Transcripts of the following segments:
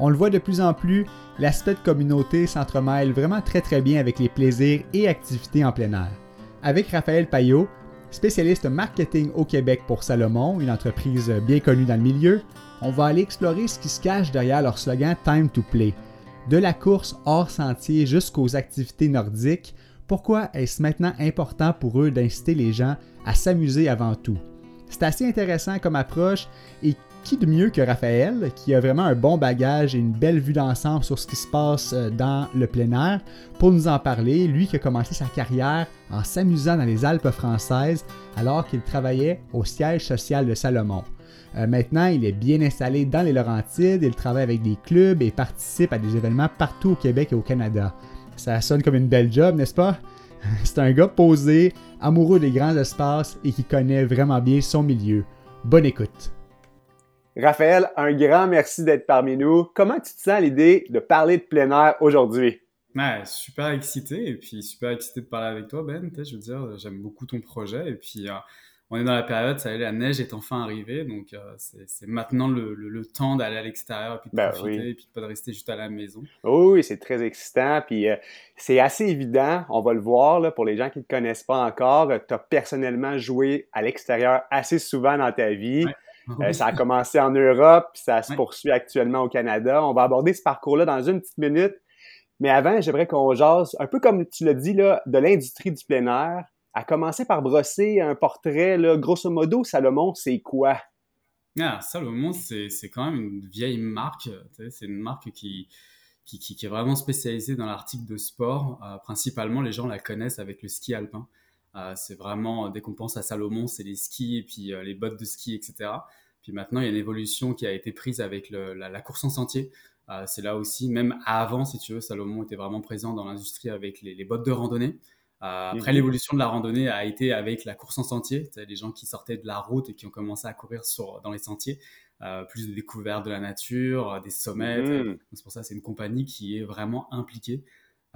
On le voit de plus en plus, l'aspect de communauté s'entremêle vraiment très très bien avec les plaisirs et activités en plein air. Avec Raphaël Payot, spécialiste marketing au Québec pour Salomon, une entreprise bien connue dans le milieu, on va aller explorer ce qui se cache derrière leur slogan Time to Play. De la course hors sentier jusqu'aux activités nordiques, pourquoi est-ce maintenant important pour eux d'inciter les gens à s'amuser avant tout? C'est assez intéressant comme approche et qui de mieux que Raphaël, qui a vraiment un bon bagage et une belle vue d'ensemble sur ce qui se passe euh, dans le plein air, pour nous en parler, lui qui a commencé sa carrière en s'amusant dans les Alpes françaises alors qu'il travaillait au siège social de Salomon. Euh, maintenant, il est bien installé dans les Laurentides, il travaille avec des clubs et participe à des événements partout au Québec et au Canada. Ça sonne comme une belle job, n'est-ce pas? C'est un gars posé, amoureux des grands espaces et qui connaît vraiment bien son milieu. Bonne écoute! Raphaël, un grand merci d'être parmi nous. Comment tu te sens à l'idée de parler de plein air aujourd'hui? Ouais, super excité et puis super excité de parler avec toi, Ben. Je veux dire, j'aime beaucoup ton projet et puis euh, on est dans la période, ça y est, la neige est enfin arrivée, donc euh, c'est maintenant le, temps d'aller à l'extérieur et puis de ben profiter et puis pas de rester juste à la maison. Oui, c'est très excitant puis euh, c'est assez évident, on va le voir là, pour les gens qui ne te connaissent pas encore, tu as personnellement joué à l'extérieur assez souvent dans ta vie. Euh, ça a commencé en Europe, puis ça se poursuit actuellement au Canada. On va aborder ce parcours-là dans une petite minute. Mais avant, j'aimerais qu'on jase, un peu comme tu l'as dit, là, de l'industrie du plein air, à commencer par brosser un portrait, là, grosso modo, Salomon, c'est quoi? Ah, Salomon, c'est quand même une vieille marque. C'est une marque qui, qui, qui, est vraiment spécialisée dans l'article de sport. Euh, principalement, les gens la connaissent avec le ski alpin. Euh, c'est vraiment, dès qu'on pense à Salomon, c'est les skis et puis euh, les bottes de ski, etc. Puis maintenant, il y a une évolution qui a été prise avec la, course en sentier. Euh, c'est là aussi, même avant, si tu veux, Salomon était vraiment présent dans l'industrie avec les, bottes de randonnée. après, l'évolution de la randonnée a été avec la course en sentier. Les gens qui sortaient de la route et qui ont commencé à courir sur, dans les sentiers. plus de découvertes de la nature, des sommets. Mmh. C'est pour ça c'est une compagnie qui est vraiment impliquée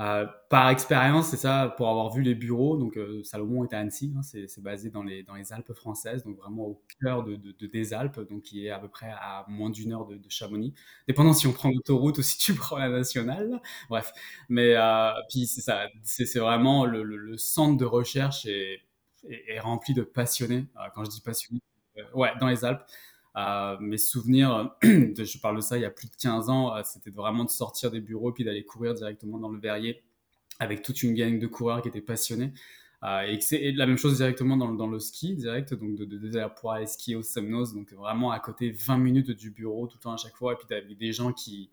euh, par expérience, c'est ça, pour avoir vu les bureaux, donc euh, Salomon est à Annecy, hein, c'est basé dans les, Alpes françaises, donc vraiment au cœur de, des Alpes, donc qui est à peu près à moins d'une heure de, Chamonix, dépendant si on prend l'autoroute ou si tu prends la nationale, bref. Mais euh, puis c'est ça, c'est vraiment le, le, centre de recherche est, est, rempli de passionnés. quand je dis passionnés, ouais, dans les Alpes. Euh, mes souvenirs, je parle de ça il y a plus de 15 ans, euh, c'était vraiment de sortir des bureaux puis d'aller courir directement dans le verrier avec toute une gang de coureurs qui étaient passionnés. Euh, et c'est la même chose directement dans, dans, le ski direct, donc de, de, de, pouvoir aller skier au Semnos, donc vraiment à côté 20 minutes du bureau tout le temps à chaque fois, et puis avec des gens qui,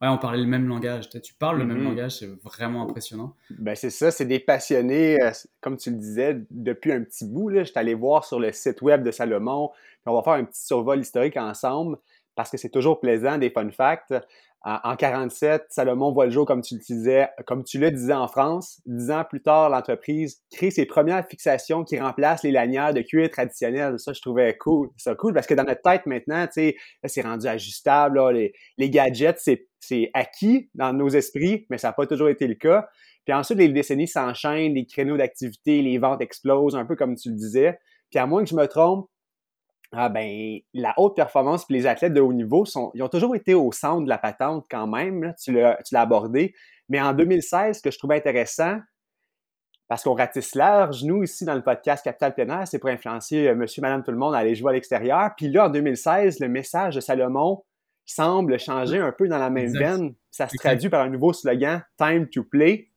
Ouais, on parlait le même langage. Tu parles le même mm-hmm. langage, c'est vraiment impressionnant. Ben c'est ça, c'est des passionnés, comme tu le disais, depuis un petit bout. Je suis allé voir sur le site web de Salomon, on va faire un petit survol historique ensemble parce que c'est toujours plaisant, des fun facts. En, 47, Salomon voit le jour, comme tu le disais, comme tu le disais en France. Dix ans plus tard, l'entreprise crée ses premières fixations qui remplacent les lanières de cuir traditionnelles. Ça, je trouvais cool. Ça cool parce que dans notre tête maintenant, c'est rendu ajustable. les, les gadgets, c'est acquis dans nos esprits, mais ça n'a pas toujours été le cas. Puis ensuite, les décennies s'enchaînent, les créneaux d'activité, les ventes explosent, un peu comme tu le disais. Puis à moins que je me trompe, ah ben, la haute performance et les athlètes de haut niveau sont, ils ont toujours été au centre de la patente quand même, tu l'as abordé. Mais en 2016, ce que je trouvais intéressant, parce qu'on ratisse large, nous, ici, dans le podcast Capital Plein c'est pour influencer euh, monsieur, madame, tout le monde à aller jouer à l'extérieur. Puis là, en 2016, le message de Salomon semble changer un peu dans la même veine. Ça se traduit par un nouveau slogan, Time to Play.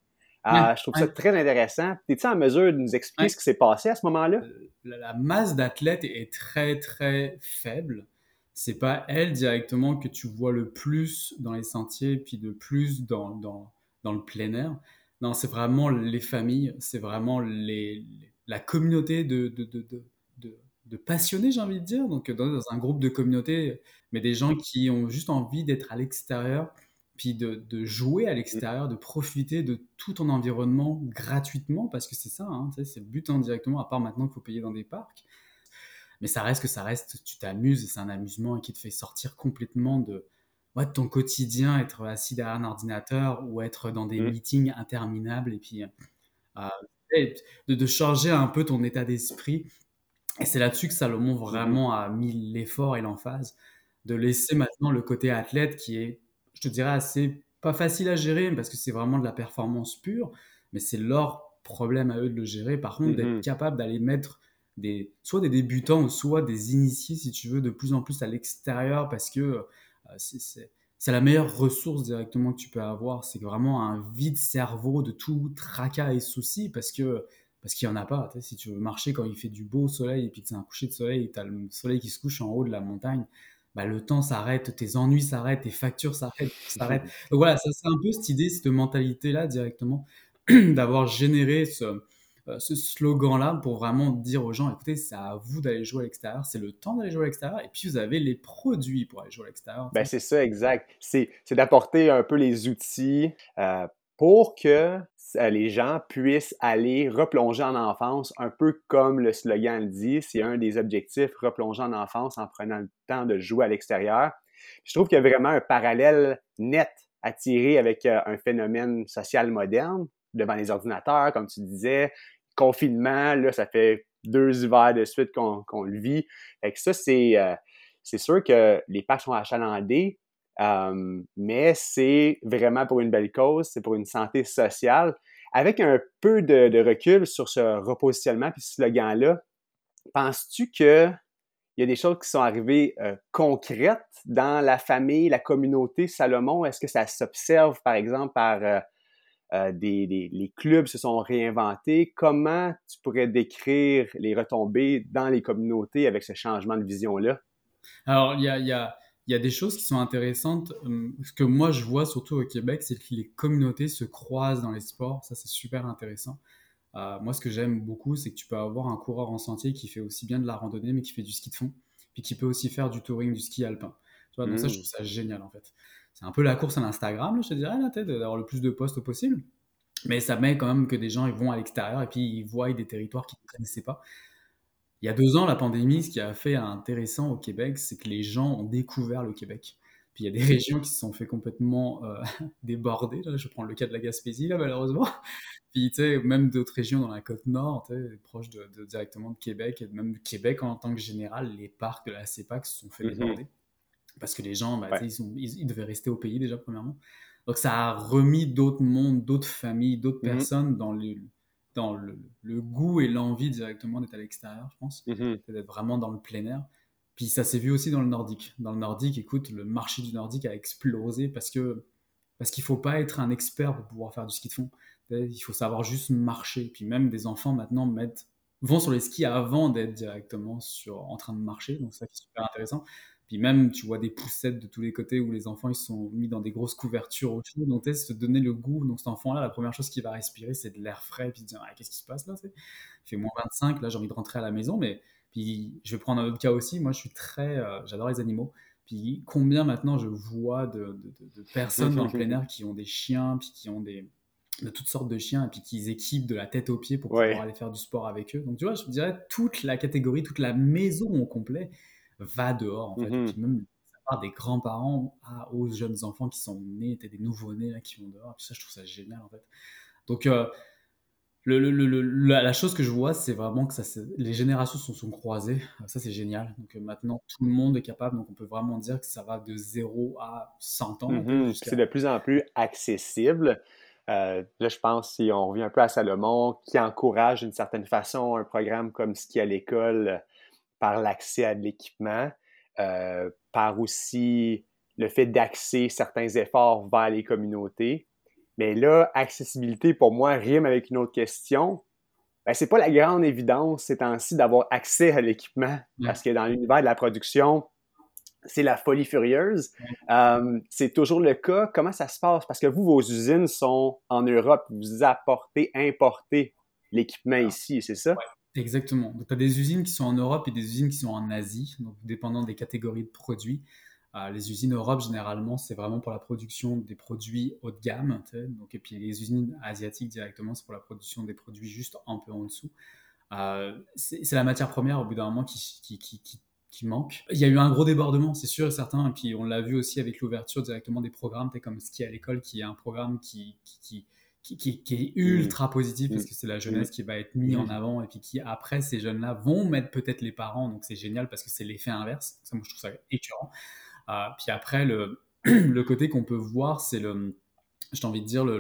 Ah, je trouve ça très intéressant. Es-tu en mesure de nous expliquer ce qui s'est passé à ce moment-là? Euh, la, masse d'athlètes est très, très faible. C'est pas elle directement que tu vois le plus dans les sentiers, puis de plus dans, dans, dans le plein air. Non, c'est vraiment les familles, c'est vraiment les, la communauté de, de, de, de, de passionnés, j'ai envie de dire. Donc, dans, dans un groupe de communauté, mais des gens qui ont juste envie d'être à l'extérieur, puis de, jouer à l'extérieur, de profiter de tout ton environnement gratuitement, parce que c'est ça, hein, c'est le but indirectement, à part maintenant qu'il faut payer dans des parcs. Mais ça reste que ça reste, tu t'amuses, c'est un amusement qui te fait sortir complètement de, de ton quotidien, être assis derrière un ordinateur ou être dans des mmh. meetings interminables et puis euh, de, de, changer un peu ton état d'esprit. Et c'est là-dessus que Salomon mmh vraiment a mis l'effort et l'emphase de laisser maintenant le côté athlète qui est je te dirais, assez pas facile à gérer parce que c'est vraiment de la performance pure, mais c'est leur problème à eux de le gérer. Par contre, d'être mm-hmm. capable d'aller mettre des, soit des débutants, soit des initiés, si tu veux, de plus en plus à l'extérieur parce que euh, c'est la meilleure ressource directement que tu peux avoir. C'est vraiment un vide cerveau de tout tracas et soucis parce que parce qu'il n'y en a pas. Si tu veux marcher quand il fait du beau soleil et puis que c'est un coucher de soleil tu as le soleil qui se couche en haut de la montagne, bah, le temps s'arrête, tes ennuis s'arrêtent, tes factures s'arrêtent, s'arrêtent. Donc voilà, ça c'est un peu cette idée, cette mentalité-là directement, d'avoir généré ce, euh, ce slogan-là pour vraiment dire aux gens, écoutez, c'est à vous d'aller jouer à l'extérieur, c'est le temps d'aller jouer à l'extérieur, et puis vous avez les produits pour aller jouer à l'extérieur. Ben, c'est ça, exact. C'est d'apporter un peu les outils euh, pour que les gens puissent aller replonger en enfance, un peu comme le slogan le dit. C'est un des objectifs, replonger en enfance en prenant le temps de jouer à l'extérieur. Je trouve qu'il y a vraiment un parallèle net à tirer avec euh, un phénomène social moderne devant les ordinateurs, comme tu disais. Confinement, là, ça fait deux hivers de suite qu'on le vit. Fait que ça, c'est euh, sûr que les parcs sont achalandés, mais c'est vraiment pour une belle cause, c'est pour une santé sociale. Avec un peu de, recul sur ce repositionnement puis ce slogan-là, penses-tu qu'il y a des choses qui sont arrivées euh, concrètes dans la famille, la communauté Salomon? Est-ce que ça s'observe, par exemple, par euh, euh, des, les clubs se sont réinventés? Comment tu pourrais décrire les retombées dans les communautés avec ce changement de vision-là? Alors, il y a il y a des choses qui sont intéressantes. Hum, ce que moi je vois surtout au Québec, c'est que les communautés se croisent dans les sports. Ça, c'est super intéressant. Euh, moi, ce que j'aime beaucoup, c'est que tu peux avoir un coureur en sentier qui fait aussi bien de la randonnée, mais qui fait du ski de fond, puis qui peut aussi faire du touring, du ski alpin. Tu vois, donc ça, je trouve ça génial en fait. C'est un peu la course à l'Instagram, je te dirais, d'avoir le plus de posts possible. Mais ça met quand même que des gens ils vont à l'extérieur et puis ils voient des territoires qu'ils ne connaissaient pas. Il y a deux ans, la pandémie, ce qui a fait intéressant au Québec, c'est que les gens ont découvert le Québec. Puis il y a des régions qui se sont fait complètement euh, déborder. je prends le cas de la Gaspésie, là, malheureusement. Puis, tu sais, même d'autres régions dans la côte nord, proches de, directement de Québec, et même Québec en tant que général, les parcs de la CEPAC se sont fait mm-hmm. déborder. Parce que les gens, bah, ils, devaient rester au pays déjà, premièrement. Donc, ça a remis d'autres mondes, d'autres familles, d'autres mm-hmm. personnes dans les, dans le, goût et l'envie directement d'être à l'extérieur, je pense, mhm. d'être vraiment dans le plein air. Puis ça s'est vu aussi dans le nordique. Dans le nordique, écoute, le marché du nordique a explosé parce que parce qu'il faut pas être un expert pour pouvoir faire du ski de fond. Il faut savoir juste marcher. Puis même des enfants maintenant mettent, vont sur les skis avant d'être directement sur, en train de marcher. Donc ça, c'est super intéressant. Puis même, tu vois des poussettes de tous les côtés où les enfants ils sont mis dans des grosses couvertures autour. Donc, tu se donner le goût. Donc, cet enfant-là, la première chose qu'il va respirer, c'est de l'air frais. Puis, dire, ah, qu'est-ce qui se passe là Il fait moins 25. Là, j'ai envie de rentrer à la maison. Mais puis, je vais prendre un autre cas aussi. Moi, je suis très. Euh, j'adore les animaux. Puis, combien maintenant je vois de, personnes dans le plein air qui ont des chiens, puis qui ont des de toutes sortes de chiens et puis qu'ils équipent de la tête aux pieds pour pouvoir aller faire du sport avec eux. Donc tu vois, je dirais toute la catégorie, toute la maison au complet va dehors, en fait. Mmh même des grands-parents aux jeunes enfants qui sont nés, des nouveaux-nés qui vont dehors. Puis ça, je trouve ça génial, en fait. Donc, euh, le, la, chose que je vois, c'est vraiment que ça, les générations se sont, croisées. Ça, c'est génial. Donc, euh, maintenant, tout le monde est capable. Donc, on peut vraiment dire que ça va de 0 à 100 ans. Mmh c'est de plus en plus accessible. Euh, là, je pense, si on revient un peu à Salomon, qui encourage d'une certaine façon un programme comme Ski à l'école par l'accès à de l'équipement, euh, par aussi le fait d'axer certains efforts vers les communautés. Mais là, accessibilité, pour moi, rime avec une autre question. Ben, c'est pas la grande évidence ces temps-ci d'avoir accès à l'équipement, parce que dans l'univers de la production, c'est la folie furieuse. Euh, c'est toujours le cas. Comment ça se passe? Parce que vous, vos usines sont en Europe, vous apportez, importez l'équipement ah. ici, c'est ça? Exactement. Donc, tu as des usines qui sont en Europe et des usines qui sont en Asie, donc dépendant des catégories de produits. les usines Europe, généralement, c'est vraiment pour la production des produits haut de gamme. Donc, et puis les usines asiatiques, directement, c'est pour la production des produits juste un peu en dessous. c'est la matière première, au bout d'un moment, qui, qui, qui, qui, manque. Il y a eu un gros débordement, c'est sûr et certain. Et puis, on l'a vu aussi avec l'ouverture directement des programmes, comme Ski à l'école, qui est un programme qui, qui qui, qui, est ultra positif parce que c'est la jeunesse qui va être mise en avant et puis qui après ces jeunes-là vont mettre peut-être les parents. Donc c'est génial parce que c'est l'effet inverse. Ça moi je trouve ça écœurant. Euh, puis après, le, le côté qu'on peut voir, c'est le, j'ai envie de dire, le,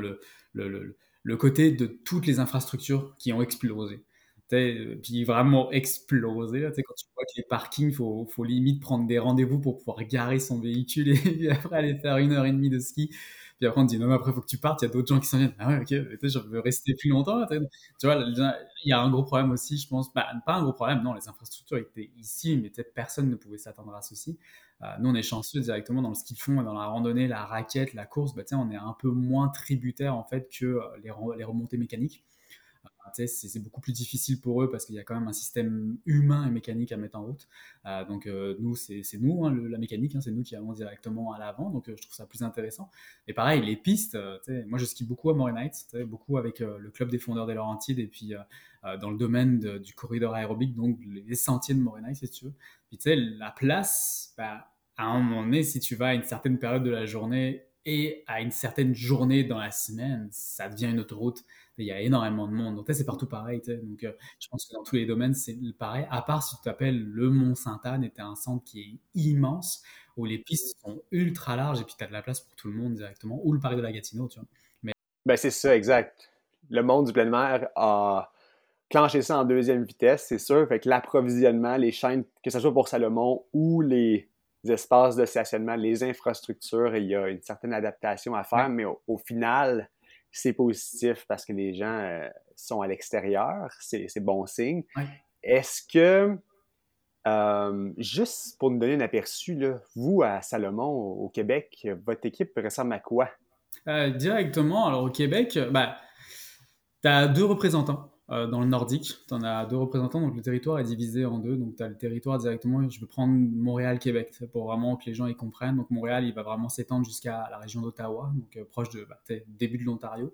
le, le, côté de toutes les infrastructures qui ont explosé. Puis vraiment explosé. Là, quand tu vois que les parkings, il faut, faut, limite prendre des rendez-vous pour pouvoir garer son véhicule et puis après aller faire une heure et demie de ski. Puis après, on dit non, mais après, il faut que tu partes. Il y a d'autres gens qui s'en viennent. Ah ouais, ok, je veux rester plus longtemps. tu vois, il y a un gros problème aussi, je pense. Bah, pas un gros problème, non, les infrastructures étaient ici, mais personne ne pouvait s'attendre à ceci. Euh, nous, on est chanceux directement dans ski de fond, dans la randonnée, la raquette, la course. Bah, on est un peu moins tributaire en fait que euh, les remontées mécaniques c'est beaucoup plus difficile pour eux parce qu'il y a quand même un système humain et mécanique à mettre en route. Euh, donc euh, nous, c'est nous, hein, la mécanique, hein, c'est nous qui allons directement à l'avant, donc euh, je trouve ça plus intéressant. Et pareil, les pistes, moi je skie beaucoup à Morinite, beaucoup avec le club des fondeurs des Laurentides et puis dans le domaine du corridor aérobique, donc les sentiers de Morinite, si tu veux. Puis tu sais, la place, bah, à un moment donné, si tu vas à une certaine période de la journée et à une certaine journée dans la semaine, ça devient une autoroute il y a énormément de monde. Donc, c'est partout pareil. Donc, euh, je pense que dans tous les domaines, c'est pareil. À part si tu t'appelles le Mont Sainte-Anne et tu un centre qui est immense, où les pistes sont ultra larges et puis tu as de la place pour tout le monde directement, ou le Paris de la Gatineau, tu vois. Mais... Ben, c'est ça, exact. Le monde du plein mer a clenché ça en deuxième vitesse, c'est sûr. Fait que l'approvisionnement, les chaînes, que ce soit pour Salomon ou les espaces de stationnement, les infrastructures, il y a une certaine adaptation à faire, mais au final, c'est positif parce que les gens euh, sont à l'extérieur, c'est bon signe. Est-ce que, euh, juste pour nous donner un aperçu, vous, à Salomon, au Québec, votre équipe ressemble à quoi? Euh, directement, alors au Québec, bah, tu as deux représentants. Euh, dans le nordique, tu en as deux représentants, donc le territoire est divisé en deux. Donc tu as le territoire directement, je vais prendre Montréal-Québec pour vraiment que les gens y comprennent. Donc Montréal, il va vraiment s'étendre jusqu'à la région d'Ottawa, donc euh, proche de bah, début de l'Ontario.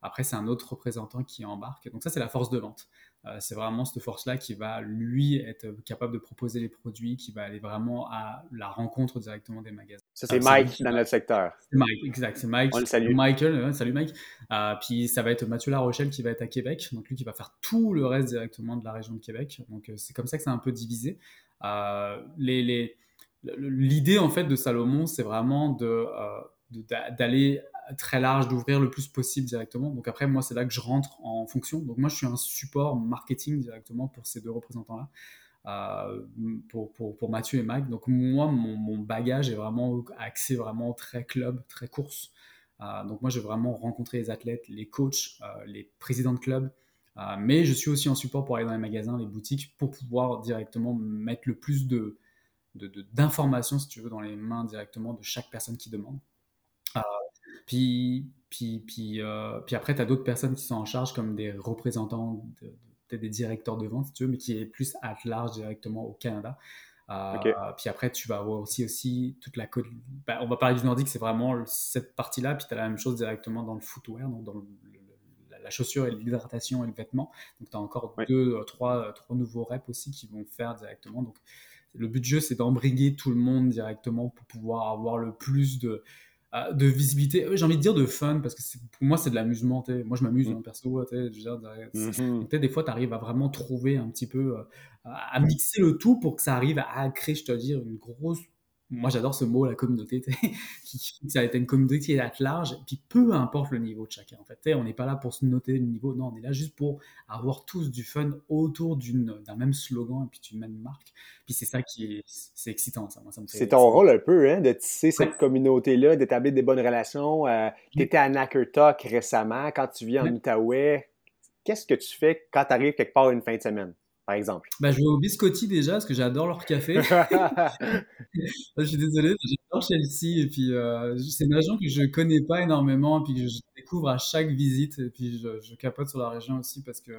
Après, c'est un autre représentant qui embarque. Donc ça, c'est la force de vente. Euh, c'est vraiment cette force-là qui va, lui, être capable de proposer les produits, qui va aller vraiment à la rencontre directement des magasins. Ça, c'est Mike dans notre secteur. C'est Mike, exact. C'est Mike. On le salue. Michael, salut Mike. Euh, puis ça va être Mathieu Larochelle qui va être à Québec. Donc lui qui va faire tout le reste directement de la région de Québec. Donc euh, c'est comme ça que c'est un peu divisé. les, les, L'idée en fait de Salomon, c'est vraiment de, d'aller très large, d'ouvrir le plus possible directement. Donc après, moi, c'est là que je rentre en fonction. Donc moi, je suis un support marketing directement pour ces deux représentants-là, euh, pour, pour, pour, Mathieu et Mike. Donc moi, mon, bagage est vraiment axé vraiment très club, très course. Euh, donc moi, j'ai vraiment rencontré les athlètes, les coachs, euh, les présidents de club. mais je suis aussi en support pour aller dans les magasins, les boutiques, pour pouvoir directement mettre le plus de d'informations, si tu veux, dans les mains directement de chaque personne qui demande. Puis, puis, puis, euh, puis après, tu as d'autres personnes qui sont en charge, comme des représentants, peut-être des directeurs de vente, si tu veux, mais qui est plus à large directement au Canada. Euh, puis après, tu vas avoir aussi, aussi toute la côte. Ben, on va parler du nordique, c'est vraiment cette partie-là. Puis tu as la même chose directement dans le footwear, donc dans la chaussure et l'hydratation et le vêtement. Donc tu as encore deux, trois, trois nouveaux reps aussi qui vont faire directement. Donc le but du jeu, c'est d'embriguer tout le monde directement pour pouvoir avoir le plus de, euh, de visibilité, j'ai envie de dire de fun, parce que pour moi, c'est de l'amusement. Moi, je m'amuse, mm. hein, perso. Des fois, tu arrives à vraiment trouver un petit peu, euh, à mixer le tout pour que ça arrive à créer, je te dire, une grosse moi j'adore ce mot, la communauté, qui, ça a été une communauté qui est à large, puis peu importe le niveau de chacun. En fait, on n'est pas là pour se noter le niveau, non, on est là juste pour avoir tous du fun autour d'un même slogan et puis d'une même marque. Puis c'est ça qui est, c'est excitant, ça. ça c'est ton rôle un peu, hein, de tisser cette communauté-là, d'établir des bonnes relations. Euh, tu étais à Nacker Talk récemment, quand tu viens en Outaouais, qu'est-ce que tu fais quand tu arrives quelque part une fin de semaine? Par exemple? Bah, je vais au Biscotti déjà, parce que j'adore leur café. je suis désolé, j'adore Chelsea, et puis euh, c'est une région que je connais pas énormément, et puis que je découvre à chaque visite, et puis je, capote sur la région aussi parce que,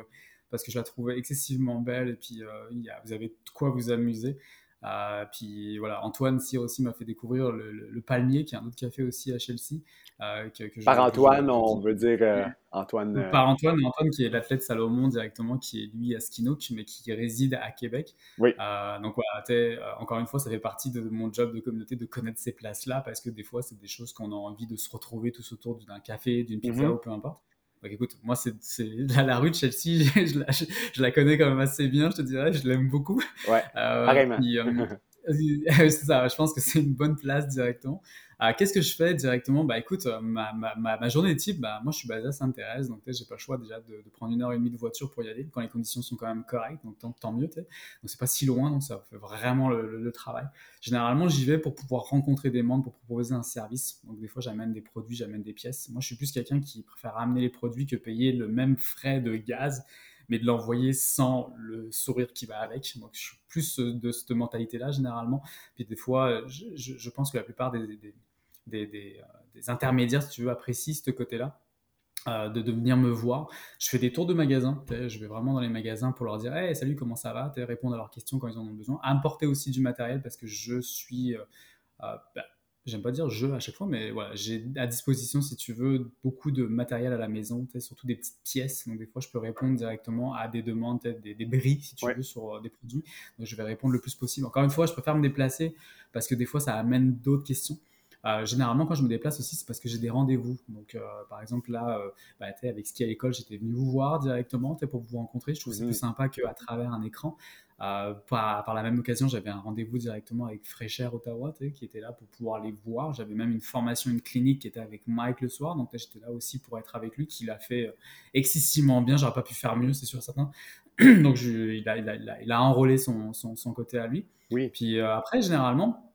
parce que je la trouve excessivement belle, et puis euh, y a, vous avez de quoi vous amuser. Euh, puis voilà, Antoine Cyr aussi m'a fait découvrir le, Palmier, qui est un autre café aussi à Chelsea. Euh, par Antoine, on veut dire euh, Antoine. Par Antoine, Antoine qui est l'athlète Salomon directement, qui est lui à Skinook, mais qui réside à Québec. Oui. donc voilà, encore une fois, ça fait partie de mon job de communauté de connaître ces places-là, parce que des fois, c'est des choses qu'on a envie de se retrouver tous autour d'un café, d'une pizza mm-hmm. ou peu importe. Donc écoute, moi, c'est la, la, rue de Chelsea, je la, je, la, connais quand même assez bien, je te dirais, je l'aime beaucoup. Ouais, euh. Euh, c'est ça, je pense que c'est une bonne place directement. Ah, qu'est-ce que je fais directement? Bah écoute, euh, ma, ma, ma, journée type, bah, moi je suis basé à Sainte-Thérèse, donc j'ai pas le choix déjà de, prendre une heure et demie de voiture pour y aller, quand les conditions sont quand même correctes, donc tant, tant mieux. Donc c'est pas si loin, donc ça fait vraiment le, travail. Généralement, j'y vais pour pouvoir rencontrer des membres, pour proposer un service. Donc des fois, j'amène des produits, j'amène des pièces. Moi, je suis plus quelqu'un qui préfère amener les produits que payer le même frais de gaz mais de l'envoyer sans le sourire qui va avec. Donc, je suis plus de cette mentalité-là, généralement. Puis des fois, je, je, pense que la plupart des, euh, des, intermédiaires, si tu veux, apprécient ce côté-là. Euh, de, venir me voir. Je fais des tours de magasins. Je vais vraiment dans les magasins pour leur dire hey, salut, comment ça va Répondre à leurs questions quand ils en ont besoin. Importer aussi du matériel parce que je suis. Euh, bah, j'aime pas dire je à chaque fois, mais voilà, j'ai à disposition, si tu veux, beaucoup de matériel à la maison, surtout des petites pièces. Donc, des fois, je peux répondre directement à des demandes, des, des bris, si tu veux, sur des produits. Donc, je vais répondre le plus possible. Encore une fois, je préfère me déplacer parce que des fois, ça amène d'autres questions. Euh, généralement, quand je me déplace aussi, c'est parce que j'ai des rendez-vous. Donc, euh, par exemple, là, euh, bah, avec Ski à l'école, j'étais venu vous voir directement pour vous rencontrer. Je trouve que c'est plus mhm. sympa qu'à travers un écran. Par, par, la même occasion, j'avais un rendez-vous directement avec Fraîcheur Ottawa, qui était là pour pouvoir les voir. J'avais même une formation, une clinique qui était avec Mike le soir. Donc, j'étais là aussi pour être avec lui, qui l'a fait excessivement bien. J'aurais pas pu faire mieux, c'est sûr certain. donc, je, il, a, il, a, il, a, enrôlé son, son, son, côté à lui. Oui. Puis après, généralement,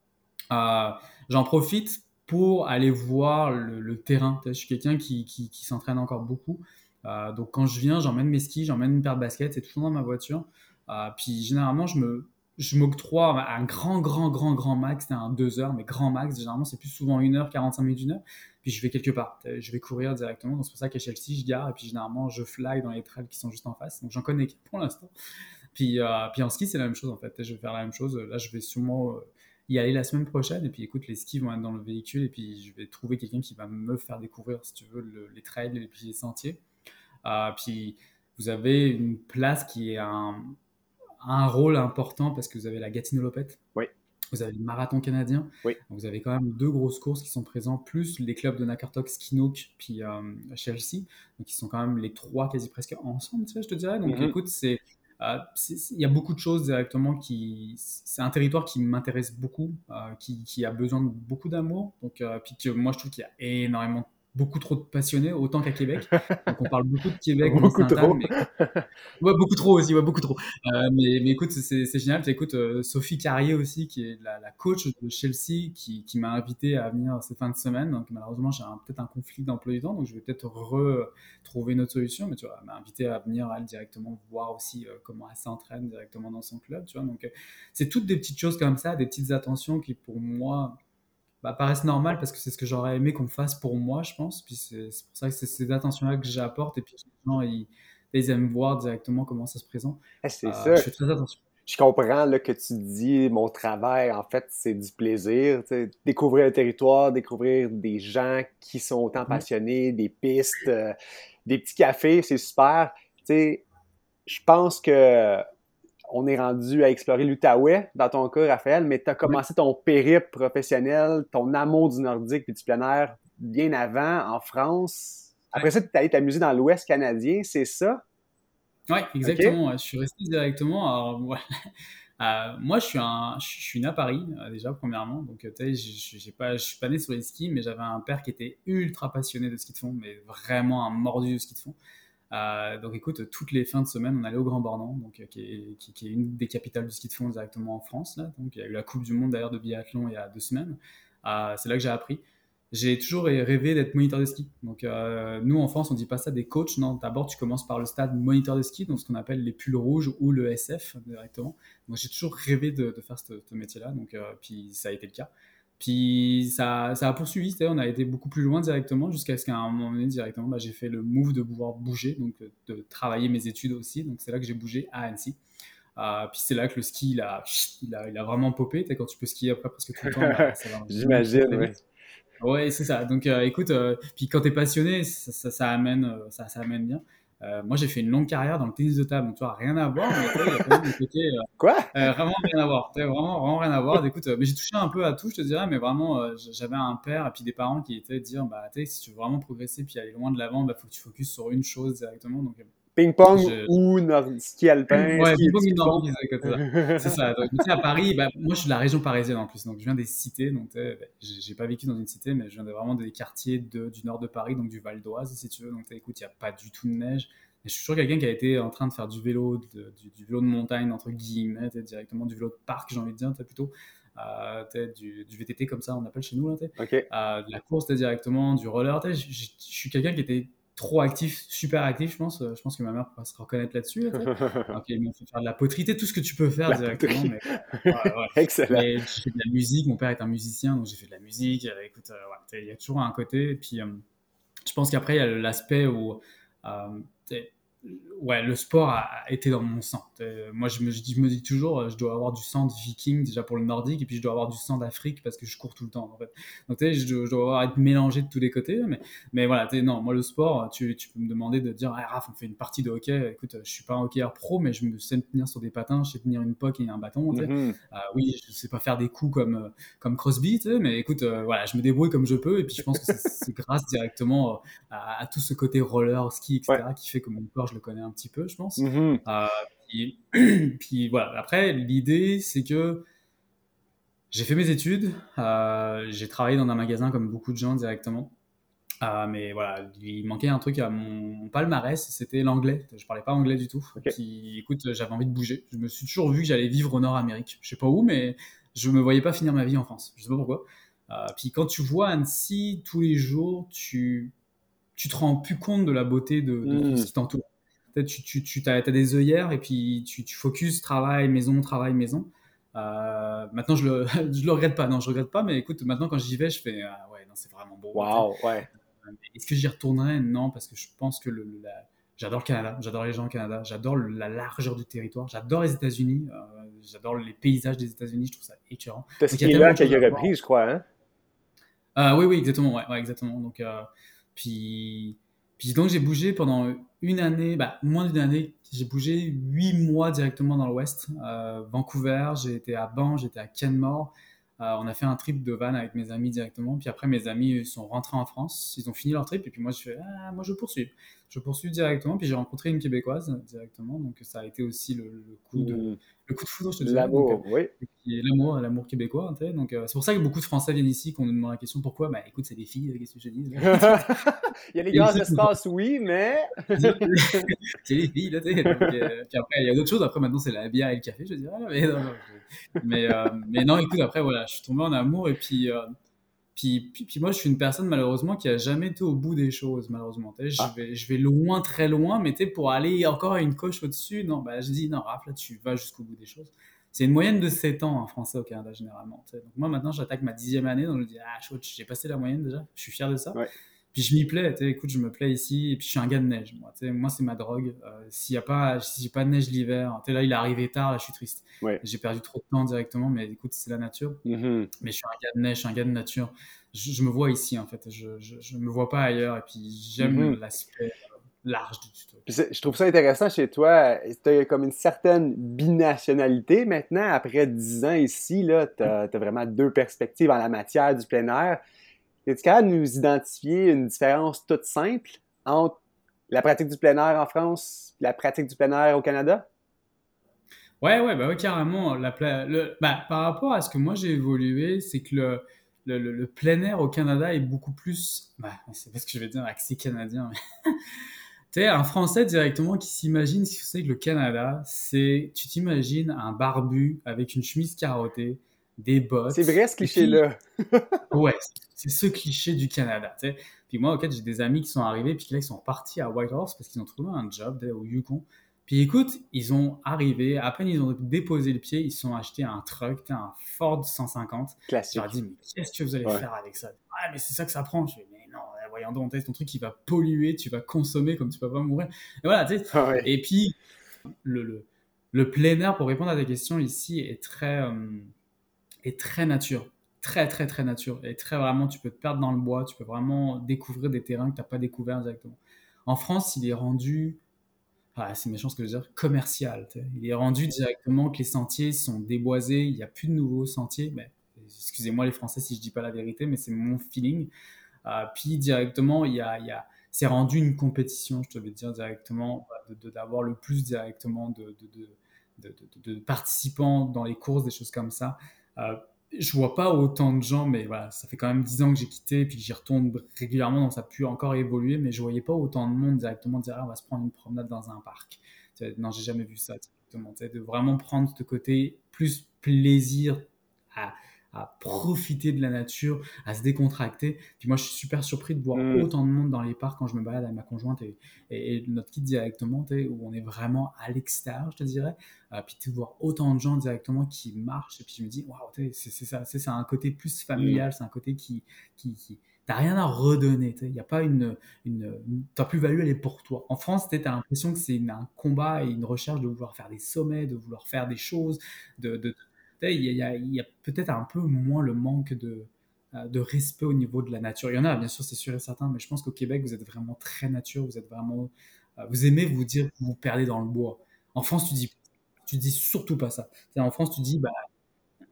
euh, j'en profite pour aller voir le, terrain. Je suis quelqu'un qui, s'entraîne encore beaucoup. Euh, donc quand je viens, j'emmène mes skis, j'emmène une paire de baskets, c'est tout dans ma voiture. Euh, puis généralement, je me, je m'octroie un grand, grand, grand, grand max, c'est un 2 heures, mais grand max, généralement c'est plus souvent 1 heure, 45 minutes, 1 heure, puis je vais quelque part, je vais courir directement, c'est pour ça qu'à Chelsea je gare, et puis généralement je fly dans les trails qui sont juste en face, donc j'en connais pour l'instant. Puis en ski c'est la même chose en fait, je vais faire la même chose, là je vais sûrement y aller la semaine prochaine. Et puis écoute, les skis vont être dans le véhicule et puis je vais trouver quelqu'un qui va me faire découvrir, si tu veux, les trails et puis les sentiers. Euh, puis vous avez une place qui est un, un rôle important parce que vous avez la Gatineau Lopette. Oui. Vous avez le marathon canadien. Oui. vous avez quand même deux grosses courses qui sont présentes, plus les clubs de Nakartok, Skinook, puis euh, Chelsea. Donc, ils sont quand même les trois quasi presque ensemble, tu sais, je te dirais. Donc, mm-hmm. écoute, c'est il y a beaucoup de choses directement qui. C'est un territoire qui m'intéresse beaucoup, euh, qui, a besoin de beaucoup d'amour. Donc, euh, puis que moi, je trouve qu'il y a énormément beaucoup trop de passionnés, autant qu'à Québec. Donc on parle beaucoup de Québec. beaucoup trop. Mais... Ouais, beaucoup trop aussi, ouais, beaucoup trop. Euh, mais, mais, écoute, c'est génial. Écoute, euh, Sophie Carrier aussi, qui est la, la coach de Chelsea, qui, qui m'a invité à venir ces fins de semaine. Donc malheureusement, j'ai peut-être un conflit d'emploi du temps, donc je vais peut-être retrouver une autre solution. Mais tu vois, elle m'a invité à venir elle directement voir aussi euh, comment elle s'entraîne directement dans son club. Tu vois, donc c'est toutes des petites choses comme ça, des petites attentions qui pour moi bah, paraissent normales parce que c'est ce que j'aurais aimé qu'on fasse pour moi, je pense. Puis c'est pour ça que c'est ces attentions-là que j'apporte. Et puis les gens, ils, aiment voir directement comment ça se présente. Ah, c'est euh, ça. Je fais très attention. Je comprends là, que tu dis, mon travail, en fait, c'est du plaisir. Découvrir le territoire, découvrir des gens qui sont autant passionnés, des pistes, euh, des petits cafés, c'est super. je pense que on est rendu à explorer l'Outaouais dans ton cas, Raphaël, mais tu as commencé ton périple professionnel, ton amour du nordique et du plein air bien avant en France. Après ça, tu es allé t'amuser dans l'Ouest canadien, c'est ça? Oui, exactement. Je suis resté directement. Euh, moi, je suis, un, je suis né à Paris, euh, déjà, premièrement. Donc, euh, tu sais, je ne suis pas né sur les skis, mais j'avais un père qui était ultra passionné de ski de fond, mais vraiment un mordu de ski de fond. Euh, donc écoute, toutes les fins de semaine, on allait au Grand Bornand, donc, euh, qui, est, une des capitales du ski de fond directement en France. Donc, il y a eu la Coupe du Monde d'ailleurs de biathlon il y a deux semaines. Euh, c'est là que j'ai appris. J'ai toujours rêvé d'être moniteur de ski. Donc nous en France, on dit pas ça des coachs. Non, d'abord tu commences par le stade moniteur de ski, donc ce qu'on appelle les pulls rouges ou le SF directement. Donc j'ai toujours rêvé de, faire ce, ce métier-là. Donc puis ça a été le cas. Puis ça, ça a poursuivi, on a été beaucoup plus loin directement jusqu'à ce qu'à un moment donné, directement, bah, j'ai fait le move de pouvoir bouger, donc de travailler mes études aussi. Donc c'est là que j'ai bougé à Annecy. Euh, puis c'est là que le ski, il a, il a, il a vraiment popé. Quand tu peux skier après presque tout le temps. Bah, J'imagine, oui. Ouais, c'est ça. Donc, euh, écoute, euh, puis quand tu es passionné, ça, ça, amène, euh, ça, ça, amène bien. Moi, j'ai fait une longue carrière dans le tennis de table, donc tu vois, rien à voir. Mais, il y a quand même côté, Quoi? Vraiment rien à voir. Vraiment, vraiment rien à voir. Écoute, mais j'ai touché un peu à tout, je te dirais, mais vraiment, j'avais un père et puis des parents qui étaient dire, bah, si tu veux vraiment progresser puis aller loin de l'avant, bah, faut que tu focuses sur une chose directement. Donc, Ping-pong ou ski alpin. Ouais, ping-pong c'est ça. Donc, à Paris, bah, moi je suis de la région parisienne en plus, donc je viens des cités. Donc bah, j'ai pas vécu dans une cité, mais je viens vraiment des quartiers de, du nord de Paris, donc du Val d'Oise si tu veux. Donc écoute, il n'y a pas du tout de neige. Et je suis toujours quelqu'un qui a été en train de faire du vélo, du, vélo de montagne entre guillemets, directement du vélo de parc, j'ai envie de dire, plutôt. Euh, du, du, VTT comme ça on appelle chez nous là, okay. euh, de la course directement du roller je suis quelqu'un qui était trop actif, super actif, je pense. Je pense que ma mère pourra se reconnaître là-dessus. ok, il faut faire de la poterie, tout ce que tu peux faire directement. Mais, Excellent. j'ai fait de la musique, mon père est un musicien, donc j'ai fait de la musique. Euh, écoute, euh, il y a toujours un côté. Et puis, euh, je pense qu'après, il y a l'aspect où ouais, le sport a, été dans mon sang. moi, je me, je me, dis toujours, euh, je dois avoir du sang de viking déjà pour le nordique, et puis je dois avoir du sang d'Afrique parce que je cours tout le temps. En fait. Donc, tu sais, je, dois avoir être mélangé de tous les côtés. Mais, mais voilà, non, moi, le sport, tu, tu, peux me demander de dire, ah, Raph, on fait une partie de hockey. Écoute, je suis pas un hockeyeur pro, mais je me sais tenir sur des patins, je sais tenir une poque et un bâton. Mm-hmm. Euh, oui, je sais pas faire des coups comme, euh, comme Crosby, mais écoute, voilà, je me débrouille comme je peux, et puis je pense que c'est grâce directement à, tout ce côté roller, ski, etc., qui fait que mon corps, je le connais un petit peu, je pense. Mm-hmm. Euh, puis, voilà. Après, l'idée, c'est que j'ai fait mes études, euh, j'ai travaillé dans un magasin comme beaucoup de gens directement. Euh, mais voilà, il manquait un truc à mon palmarès, c'était l'anglais. Je parlais pas anglais du tout. Puis écoute, j'avais envie de bouger. Je me suis toujours vu que j'allais vivre au Nord-Amérique. Je sais pas où, mais je me voyais pas finir ma vie en France. Je sais pas pourquoi. puis quand tu vois Annecy tous les jours, tu tu te rends plus compte de la beauté de, de ce qui t'entoure tu, tu, tu as, des œillères et puis tu, tu focuses travail, maison, travail, maison. Euh, maintenant, je le, je le regrette pas. Non, je regrette pas, mais écoute, maintenant quand j'y vais, je fais ah, ouais, non, c'est vraiment beau. Waouh, ouais. Euh, est-ce que j'y retournerai? Non, parce que je pense que le, j'adore le Canada, j'adore les gens au Canada, j'adore la largeur du territoire, j'adore les États-Unis, euh, j'adore les paysages des États-Unis, je trouve ça écœurant. T'as skié là quelques reprises, je crois, hein? Oui, oui, exactement, ouais, ouais exactement. Donc, puis donc j'ai bougé pendant une année, bah, moins d'une année, j'ai bougé huit mois directement dans l'Ouest. Euh, Vancouver, j'ai été à Banff, j'étais à Kenmore. Euh, on a fait un trip de van avec mes amis directement. Puis après, mes amis sont rentrés en France. Ils ont fini leur trip. Et puis moi, je fais, ah, moi, je poursuis. Je poursuis directement. Puis j'ai rencontré une Québécoise directement. Donc ça a été aussi le, coup, de, mmh. Le coup de foudre, je te dis. L'amour, oui. L'amour, l'amour québécois. Donc euh, c'est pour ça que beaucoup de Français viennent ici, qu'on nous demande la question pourquoi? Bah écoute, c'est des filles, qu'est-ce que je dis? Il y a les grands espaces, oui, mais. c'est les filles, là, tu sais. Euh, puis après, il y a d'autres choses. Après, maintenant, c'est la bière et le café, je dirais. Mais non, mais, euh, mais non, écoute, après, voilà, je suis tombé en amour. Et puis, puis, puis, moi, je suis une personne malheureusement qui a jamais été au bout des choses, malheureusement. Je, ah. vais, je vais loin, très loin, mais pour aller encore à une coche au-dessus, non, bah, je dis non, Raph, là, tu vas jusqu'au bout des choses. C'est une moyenne de 7 ans en français au Canada, généralement. Donc moi, maintenant, j'attaque ma dixième année, donc je dis, ah, chouette, j'ai passé la moyenne déjà, je suis fier de ça. Puis je m'y plais, écoute, je me plais ici, et puis je suis un gars de neige, moi. Moi, c'est ma drogue. Euh, s'il n'y a pas, si pas de neige l'hiver, là, il est arrivé tard, là, je suis triste. J'ai perdu trop de temps directement, mais écoute, c'est la nature. Mm-hmm. Mais je suis un gars de neige, je suis un gars de nature. Je, me vois ici, en fait. Je ne me vois pas ailleurs, et puis j'aime mm-hmm. l'aspect euh, large du tuto. Je trouve ça intéressant chez toi. Tu as comme une certaine binationalité maintenant. Après 10 ans ici, tu as, vraiment deux perspectives en la matière du plein air. Es-tu capable de nous identifier une différence toute simple entre la pratique du plein air en France et la pratique du plein air au Canada? Ouais, ouais, bah carrément. La le, bah, par rapport à ce que moi j'ai évolué, c'est que le, le, le, plein air au Canada est beaucoup plus. Bah, c'est pas ce que je vais dire, accès canadien. tu sais, un Français directement qui s'imagine ce que c'est que le Canada, c'est. Tu t'imagines un barbu avec une chemise carottée, des bottes. C'est vrai ce cliché-là. ouais, c'est ce cliché du Canada. Puis moi, ok, j'ai des amis qui sont arrivés, puis là, ils sont partis à Whitehorse parce qu'ils ont trouvé un job au Yukon. Puis écoute, ils ont arrivé, à peine ils ont déposé le pied, ils sont achetés un truck, un Ford 150. Classique. Je leur ai dit, mais qu'est-ce que vous allez faire avec ça? Ah, mais c'est ça que ça prend. Je dis, mais non, voyons donc, ton truc, il va polluer, tu vas consommer comme tu vas pas mourir. Et voilà, tu sais. Ah Et puis, le, le le plein air, pour répondre à ta question ici, est très, euh, est très nature. Très, très, très nature. Et très vraiment, tu peux te perdre dans le bois, tu peux vraiment découvrir des terrains que tu n'as pas découvert directement. En France, il est rendu, ah, c'est méchant ce que je veux dire, commercial. Il est rendu directement que les sentiers sont déboisés, il n'y a plus de nouveaux sentiers. Mais, excusez-moi les Français si je dis pas la vérité, mais c'est mon feeling. Euh, puis directement, il y a, il y a c'est rendu une compétition, je te vais dire directement, d'avoir le plus directement de, de, participants dans les courses, des choses comme ça. Euh, je vois pas autant de gens, mais voilà, ça fait quand même 10 ans que j'ai quitté, et puis j'y retourne régulièrement, donc ça a pu encore évoluer, mais je voyais pas autant de monde directement dire ah, on va se prendre une promenade dans un parc. Non, j'ai jamais vu ça directement. De vraiment prendre ce côté plus plaisir à, à profiter de la nature, à se décontracter. Puis moi, je suis super surpris de voir mm. autant de monde dans les parcs quand je me balade avec ma conjointe et, et, notre kit directement, où on est vraiment à l'extérieur, je te dirais. Euh, puis de voir autant de gens directement qui marchent. Et puis je me dis, waouh, c'est ça, c'est un côté plus familial, mm. c'est un côté qui, qui, qui t'as rien à redonner. Il n'y a pas une, une, ta plus-value, elle est pour toi. En France, tu as l'impression que c'est un combat et une recherche de vouloir faire des sommets, de vouloir faire des choses, de, de, il y a, peut-être un peu moins le manque de, euh, de respect au niveau de la nature. Il y en a, bien sûr, c'est sûr et certain, mais je pense qu'au Québec, vous êtes vraiment très nature, vous êtes vraiment, euh, vous aimez vous dire que vous perdez dans le bois. En France, tu dis, tu dis surtout pas ça. En France, tu dis, bah,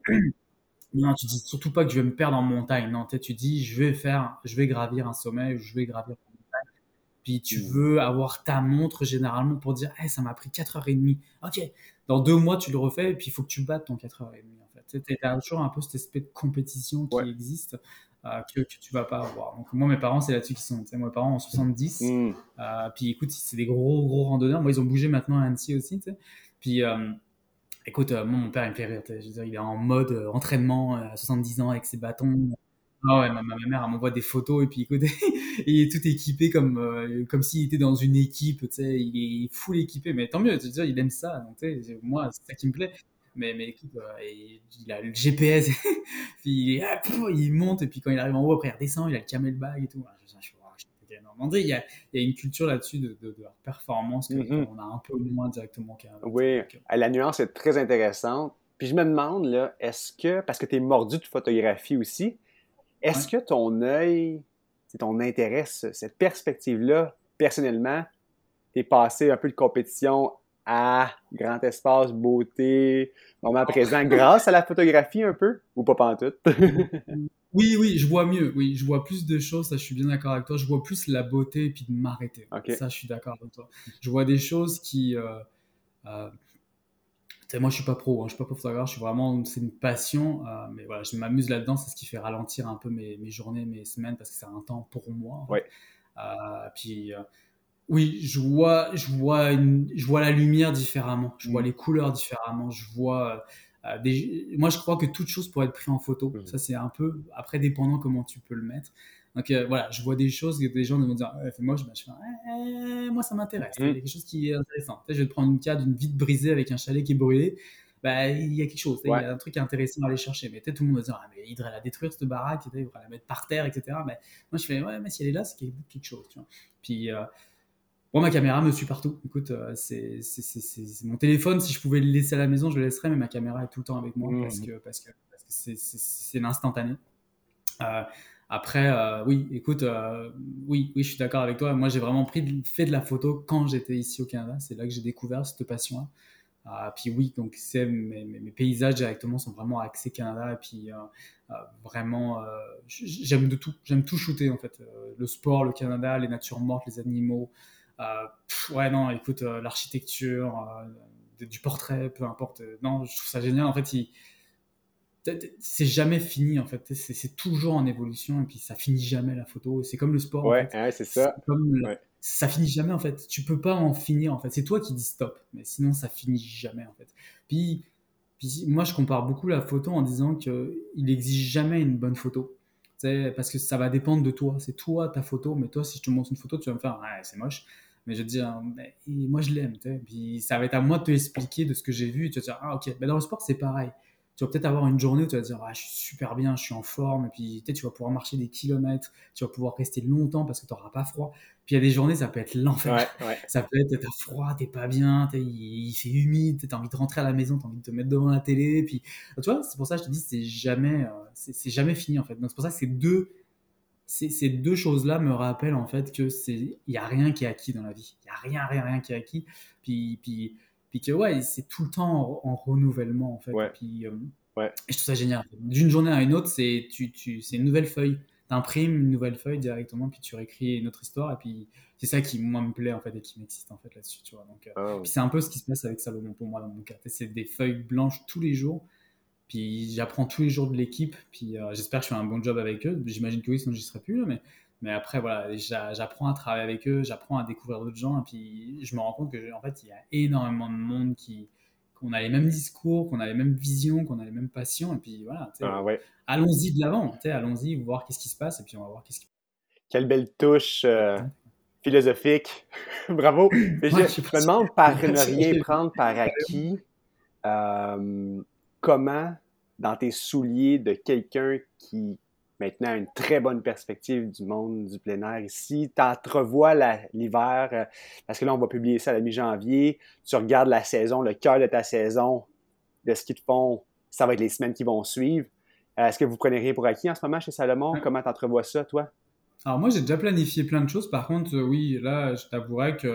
non, tu dis surtout pas que je vais me perdre en montagne. Tu dis, je vais faire, je vais gravir un sommet, je vais gravir. Puis tu mmh. veux avoir ta montre généralement pour dire, hey, ça m'a pris 4h30. Ok, dans deux mois, tu le refais et puis il faut que tu battes ton 4h30. En fait. Tu as toujours un peu cette espèce de compétition qui existe. Euh, que, que, tu vas pas avoir. Donc moi mes parents c'est là-dessus qui sont. Moi mes parents ont 70. Mm. Euh, puis écoute c'est des gros gros randonneurs. Moi ils ont bougé maintenant à Annecy aussi. Puis euh, écoute moi mon père il me fait rire. Je veux dire, il est en mode entraînement à 70 ans avec ses bâtons. Ah ouais, ma, ma, mère, elle m'envoie des photos et puis écoute, il est tout équipé comme euh, comme s'il était dans une équipe, tu sais, il est full équipé, mais tant mieux, tu sais, il aime ça, donc tu sais, moi, c'est ça qui me plaît. Mais, mais écoute, euh, il a le GPS, puis il, il, monte et puis quand il arrive en haut, après il redescend, il a le camel bag et tout. Je, je, je, il y, a, il y a une culture là-dessus de, de, de, performance qu'on mm-hmm. a un peu moins directement qu'un Oui, la nuance est très intéressante. Puis je me demande, là, est-ce que, parce que tu es mordu de photographie aussi, est-ce que ton œil, ton intérêt, cette perspective-là, personnellement, t'es passé un peu de compétition à grand espace, beauté, moment présent, grâce à la photographie un peu, ou pas pantoute? oui, oui, je vois mieux. Oui, je vois plus de choses, ça je suis bien d'accord avec toi. Je vois plus la beauté et puis de m'arrêter. Ça, je suis d'accord avec toi. Je vois des choses qui... Euh, euh, moi, je suis pas pro, hein, je suis pas photographe, je suis vraiment, c'est une passion, euh, mais voilà, je m'amuse là-dedans, c'est ce qui fait ralentir un peu mes, mes, journées, mes semaines, parce que c'est un temps pour moi. Ouais. Euh, puis, euh, oui, je vois, je vois, une, je vois la lumière différemment, je vois mm. les couleurs différemment, je vois. Des, moi, je crois que toute chose pourrait être prise en photo. Mm. Ça, c'est un peu après dépendant comment tu peux le mettre. Donc euh, voilà, je vois des choses que des gens ouais, fais moche, bah, je fais, moi ça m'intéresse. Il y a quelque chose qui est intéressant. je vais te prendre une carte d'une vitre brisée avec un chalet qui est brûlé. Bah, il y a quelque chose, il y a un truc intéressant à aller chercher. Mais peut-être tout le monde va dire, ah, mais il devrait la détruire cette baraque, il devrait la mettre par terre, etc. Mais moi je fais, ouais, mais si elle est là, c'est quelque chose. Tu vois. Puis euh, moi, ma caméra me suit partout. Écoute, euh, c'est mon téléphone. Si je pouvais le laisser à la maison, je le laisserais, mais ma caméra est tout le temps avec moi mmh. parce que parce que parce que c'est l'instantané. Euh, après, euh, oui, écoute, euh, oui, oui, je suis d'accord avec toi. Moi, j'ai vraiment pris, fait de la photo quand j'étais ici au Canada. C'est là que j'ai découvert cette passion-là. Euh, puis oui, donc c'est mes, paysages directement sont vraiment axés Canada. Et puis vraiment, j'aime de tout. J'aime tout shooter en fait. le sport, le Canada, les natures mortes, les animaux. ouais, non, écoute, l'architecture, du portrait, peu importe. non, je trouve ça génial. En fait, il c'est jamais fini en fait. C'est toujours en évolution et puis ça finit jamais la photo. C'est comme le sport ouais, c'est ça. ça finit jamais en fait. Tu peux pas en finir en fait. C'est toi qui dis stop mais sinon ça finit jamais en fait. Puis, puis moi je compare beaucoup la photo en disant que il exige jamais une bonne photo. Parce que ça va dépendre de toi. C'est toi ta photo. Mais toi si je te montre une photo tu vas me faire ouais, c'est moche. Mais je vais te dire mais, moi je l'aime puis ça va être à moi de te expliquer de ce que j'ai vu et tu vas te dire ah ok. Mais dans le sport c'est pareil tu vas peut-être avoir une journée où tu vas te dire ah, je suis super bien, je suis en forme, et puis tu vas pouvoir marcher des kilomètres, tu vas pouvoir rester longtemps parce que tu n'auras pas froid. Puis il y a des journées, ça peut être l'enfer. Ça peut être, t'as froid, t'es pas bien, il, il, fait humide, t'as envie de rentrer à la maison, t'as envie de te mettre devant la télé. Puis, tu vois, c'est pour ça que je te dis, c'est jamais, euh, c'est jamais fini en fait. Donc c'est pour ça que ces deux, ces, deux choses-là me rappellent en fait que c'est, il y a rien qui est acquis dans la vie. Il y a rien, rien, rien qui est acquis. Puis, puis, puis que ouais, c'est tout le temps en, renouvellement en fait. Puis, euh, ouais. Et je trouve ça génial. D'une journée à une autre, c'est, tu, tu, c'est une nouvelle feuille imprimes une nouvelle feuille directement, puis tu réécris une autre histoire. Et puis c'est ça qui, moi, me plaît en fait et qui m'excite en fait là-dessus. Tu vois. Donc, euh, ah c'est un peu ce qui se passe avec Salomon pour moi dans mon cas. C'est des feuilles blanches tous les jours. Puis j'apprends tous les jours de l'équipe. Puis euh, j'espère que je fais un bon job avec eux. J'imagine que oui, sinon j'y serais plus. Là, mais, mais après, voilà, j'apprends à travailler avec eux, j'apprends à découvrir d'autres gens. Et puis je me rends compte que en fait, il y a énormément de monde qui, qu'on a les mêmes discours, qu'on a les mêmes visions, qu'on a les mêmes passions. Et puis voilà, ah, allons-y de l'avant, allons-y, voir qu'est-ce qui se passe et puis on va voir qu'est-ce qui Quelle belle touche euh, philosophique. Bravo. je, me demande par ne rien prendre par acquis, euh, comment, dans tes souliers de quelqu'un qui maintenant une très bonne perspective du monde du plein air ici. Tu entrevois l'hiver, euh, parce que là, on va publier ça à la mi-janvier. Tu regardes la saison, le cœur de ta saison, de ce qu'ils te font, ça va être les semaines qui vont suivre. Euh, est-ce que vous prenez rien pour acquis en ce moment chez Salomon? Comment tu entrevois ça, toi? Alors, moi, j'ai déjà planifié plein de choses. Par contre, euh, oui, là, je t'avouerais que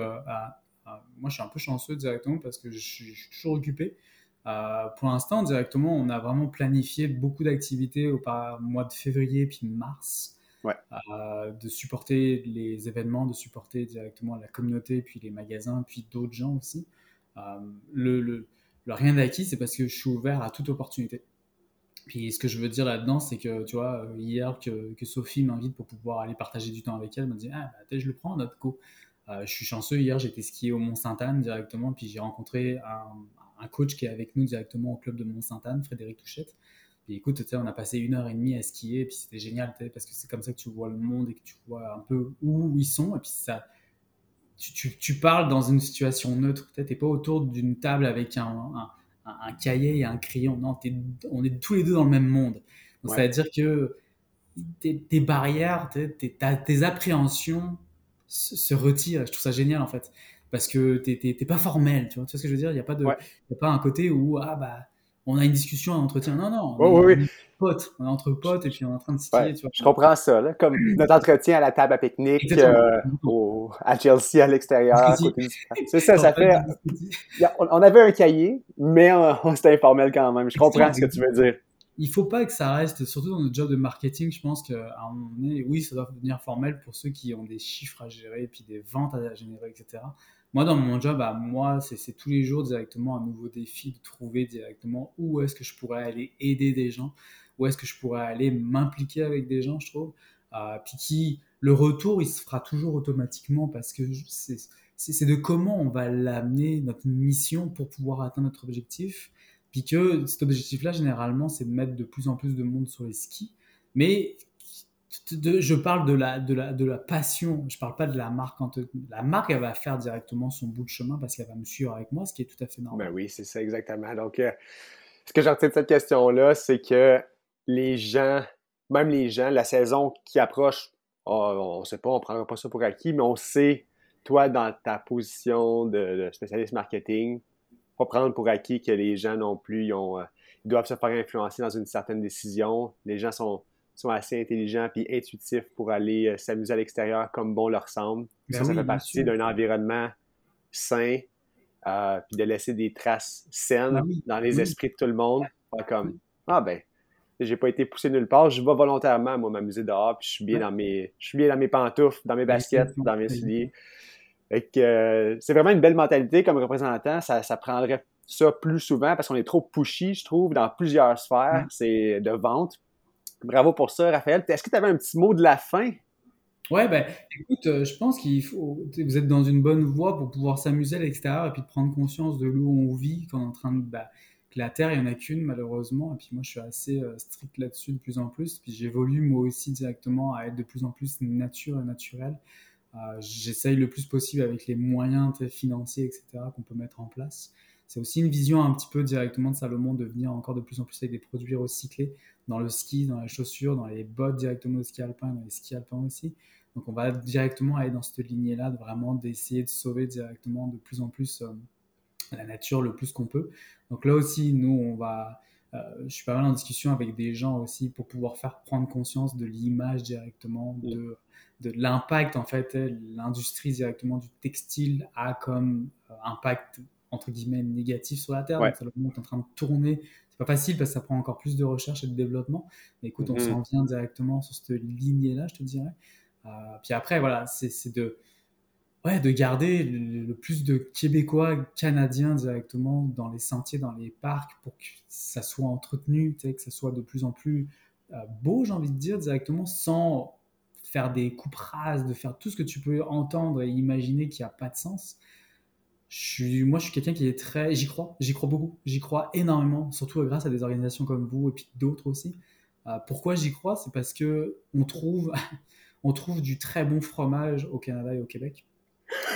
moi, je suis un peu chanceux directement parce que je suis toujours occupé. Euh, pour l'instant, directement, on a vraiment planifié beaucoup d'activités au mois de février puis mars. Euh, de supporter les événements, de supporter directement la communauté, puis les magasins, puis d'autres gens aussi. Euh, le, le, rien d'acquis, c'est parce que je suis ouvert à toute opportunité. Puis ce que je veux dire là-dedans, c'est que, tu vois, hier que, que Sophie m'invite pour pouvoir aller partager du temps avec elle, elle me dit, ah, bah, je le prends, notre co. je suis chanceux, hier j'étais skier au Mont-Sainte-Anne directement, puis j'ai rencontré un, un coach qui est avec nous directement au club de Mont-Sainte-Anne, Frédéric Touchette. Et écoute, on a passé une heure et demie à skier, et puis c'était génial, parce que c'est comme ça que tu vois le monde et que tu vois un peu où ils sont, et puis ça, tu, parles dans une situation neutre, tu n'es pas autour d'une table avec un, un, cahier et un crayon, non, on est tous les deux dans le même monde. C'est-à-dire que tes, barrières, tes, appréhensions se, se retirent, je trouve ça génial en fait parce que t'es pas formel, tu vois, ce que je veux dire? Il n'y a, pas de, a pas un côté où, ah bah, on a une discussion, un entretien. Non, non, on, est potes, on est entre potes et puis on est en train de tu vois. Je comprends ça, là, comme notre entretien à la table à pique-nique, euh, à Chelsea à l'extérieur. C'est ça, ça fait. on avait un cahier, mais c'était informel quand même. Je comprends ce que tu veux dire il faut pas que ça reste, surtout dans notre job de marketing, je pense qu'à un moment donné, oui, ça doit devenir formel pour ceux qui ont des chiffres à gérer, puis des ventes à générer, etc. Moi, dans mon job, à moi, c'est tous les jours directement un nouveau défi de trouver directement où est-ce que je pourrais aller aider des gens, où est-ce que je pourrais aller m'impliquer avec des gens, je trouve. Euh, puis qui, le retour, il se fera toujours automatiquement parce que c'est de comment on va l'amener, notre mission pour pouvoir atteindre notre objectif puis que cet objectif-là, généralement, c'est de mettre de plus en plus de monde sur les skis. Mais je parle de la, de, la, de la passion, je parle pas de la marque. Quand la marque, elle va faire directement son bout de chemin parce qu'elle va me suivre avec moi, ce qui est tout à fait normal. Ben oui, c'est ça exactement. Donc, euh, ce que j'ai retenu de cette question-là, c'est que les gens, même les gens, la saison qui approche, on ne sait pas, on ne prendra pas ça pour acquis, mais on sait, toi, dans ta position de spécialiste marketing, pas prendre pour acquis que les gens non plus euh, ils doivent se faire influencer dans une certaine décision. Les gens sont, sont assez intelligents et intuitifs pour aller euh, s'amuser à l'extérieur comme bon leur semble. Ben ça, ça fait partie d'un environnement sain, euh, puis de laisser des traces saines ben dans les esprits de tout le monde. Pas comme Ah ben, j'ai pas été poussé nulle part, je vais volontairement moi m'amuser dehors, puis je suis bien dans mes. Je suis bien dans mes pantoufles, dans mes baskets, dans mes souliers. Euh, c'est vraiment une belle mentalité comme représentant. Ça, ça, prendrait ça plus souvent parce qu'on est trop pushy, je trouve, dans plusieurs sphères. C'est de vente. Bravo pour ça, Raphaël. Est-ce que tu avais un petit mot de la fin? Ouais, ben, écoute, euh, je pense qu'il faut. Vous êtes dans une bonne voie pour pouvoir s'amuser à l'extérieur et puis de prendre conscience de où on vit quand on est en train de. Bah, que la Terre, il n'y en a qu'une, malheureusement. Et puis moi, je suis assez euh, strict là-dessus de plus en plus. Puis j'évolue moi aussi directement à être de plus en plus nature et naturel. Euh, j'essaye le plus possible avec les moyens financiers, etc., qu'on peut mettre en place, c'est aussi une vision un petit peu directement de Salomon de venir encore de plus en plus avec des produits recyclés dans le ski, dans les chaussures, dans les bottes directement au ski alpin, dans les skis alpins aussi. Donc on va directement aller dans cette lignée-là, de vraiment d'essayer de sauver directement de plus en plus euh, la nature le plus qu'on peut. Donc là aussi, nous, on va... Euh, je suis pas mal en discussion avec des gens aussi pour pouvoir faire prendre conscience de l'image directement, de, de l'impact en fait, l'industrie directement du textile a comme euh, impact entre guillemets négatif sur la Terre. Donc, ça est en train de tourner pas facile parce que ça prend encore plus de recherche et de développement. Mais écoute, on mhm. s'en vient directement sur cette lignée-là, je te dirais. Euh, puis après, voilà, c'est de, ouais, de garder le, plus de Québécois, Canadiens directement dans les sentiers, dans les parcs, pour que ça soit entretenu, que ça soit de plus en plus euh, beau, j'ai envie de dire, directement, sans faire des coupes rases, de faire tout ce que tu peux entendre et imaginer qui n'a pas de sens moi, je suis quelqu'un qui est très. J'y crois, j'y crois beaucoup, j'y crois énormément, surtout grâce à des organisations comme vous et puis d'autres aussi. Euh, pourquoi j'y crois? C'est parce que on trouve, on trouve du très bon fromage au Canada et au Québec.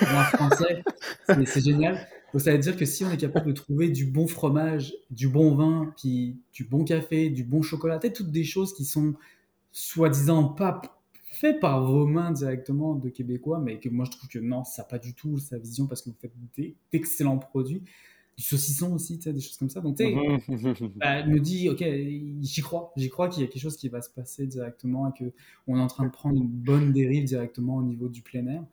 En français, c'est génial. ça veut dire que si on est capable de trouver du bon fromage, du bon vin, puis du bon café, du bon chocolat, toutes des choses qui sont soi-disant pas fait par vos mains directement de Québécois, mais que moi je trouve que non, ça n'a pas du tout sa vision parce que vous faites d'excellents produits. Du saucisson aussi, des choses comme ça. Donc, tu sais, bah, elle me dit, ok, j'y crois, j'y crois qu'il y a quelque chose qui va se passer directement et qu'on est en train de prendre une bonne dérive directement au niveau du plein air.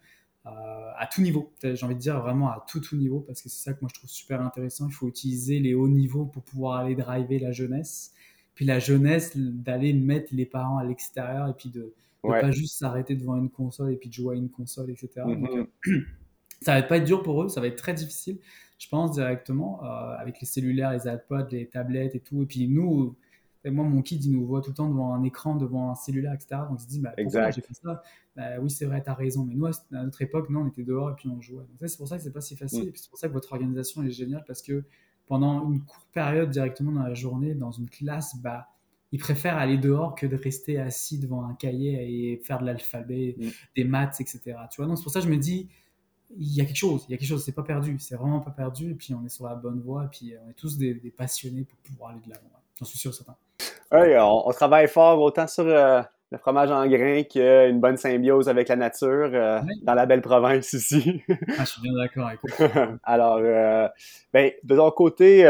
Euh, à tout niveau, j'ai envie de dire vraiment à tout tout niveau, parce que c'est ça que moi je trouve super intéressant. Il faut utiliser les hauts niveaux pour pouvoir aller driver la jeunesse, puis la jeunesse d'aller mettre les parents à l'extérieur et puis de, pas juste s'arrêter devant une console et puis de jouer à une console, etc. Mm-hmm. Euh, ça va pas être dur pour eux, ça va être très difficile, je pense, directement, euh, avec les cellulaires, les iPods, les tablettes et tout. Et puis nous, moi, mon kid, il nous voit tout le temps devant un écran, devant un cellulaire, etc. Donc il se dit, bah, pourquoi j'ai fait ça? Bah, Oui, c'est vrai, tu as raison. Mais nous, à notre époque, non, on était dehors et puis on jouait. c'est pour ça que c'est pas si facile. Mm. Et puis c'est pour ça que votre organisation est géniale parce que pendant une courte période directement dans la journée, dans une classe, bah, ils préfèrent aller dehors que de rester assis devant un cahier et faire de l'alphabet, mm. des maths, etc. Tu vois, donc c'est pour ça que je me dis, il y a quelque chose, il y a quelque chose, c'est pas perdu, c'est vraiment pas perdu, et puis on est sur la bonne voie, et puis on est tous des, passionnés pour pouvoir aller de l'avant. J'en suis sûr, certain. Oui, on, travaille fort autant sur euh, le fromage en grains qu'une bonne symbiose avec la nature euh, dans la belle province ici. ah, je suis bien d'accord. Alors, euh, ben, de ton côté,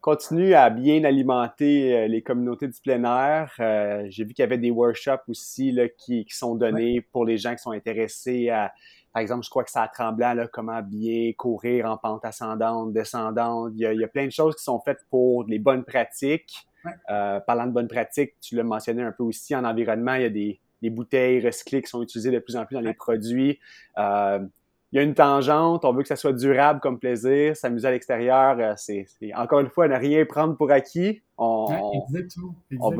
continue à bien alimenter euh, les communautés du plein air. Euh, j'ai vu qu'il y avait des workshops aussi là, qui, sont donnés pour les gens qui sont intéressés à, par exemple, je crois que c'est à Tremblant, là, comment bien courir en pente ascendante, descendante. Il y, a, plein de choses qui sont faites pour les bonnes pratiques. Euh, parlant de bonnes pratiques, tu l'as mentionné un peu aussi, en environnement, il y a des, bouteilles recyclées qui sont utilisées de plus en plus dans les produits il y a une tangente, on veut que ça soit durable comme plaisir, s'amuser à l'extérieur, euh, c'est encore une fois ne rien prendre pour acquis. On, On,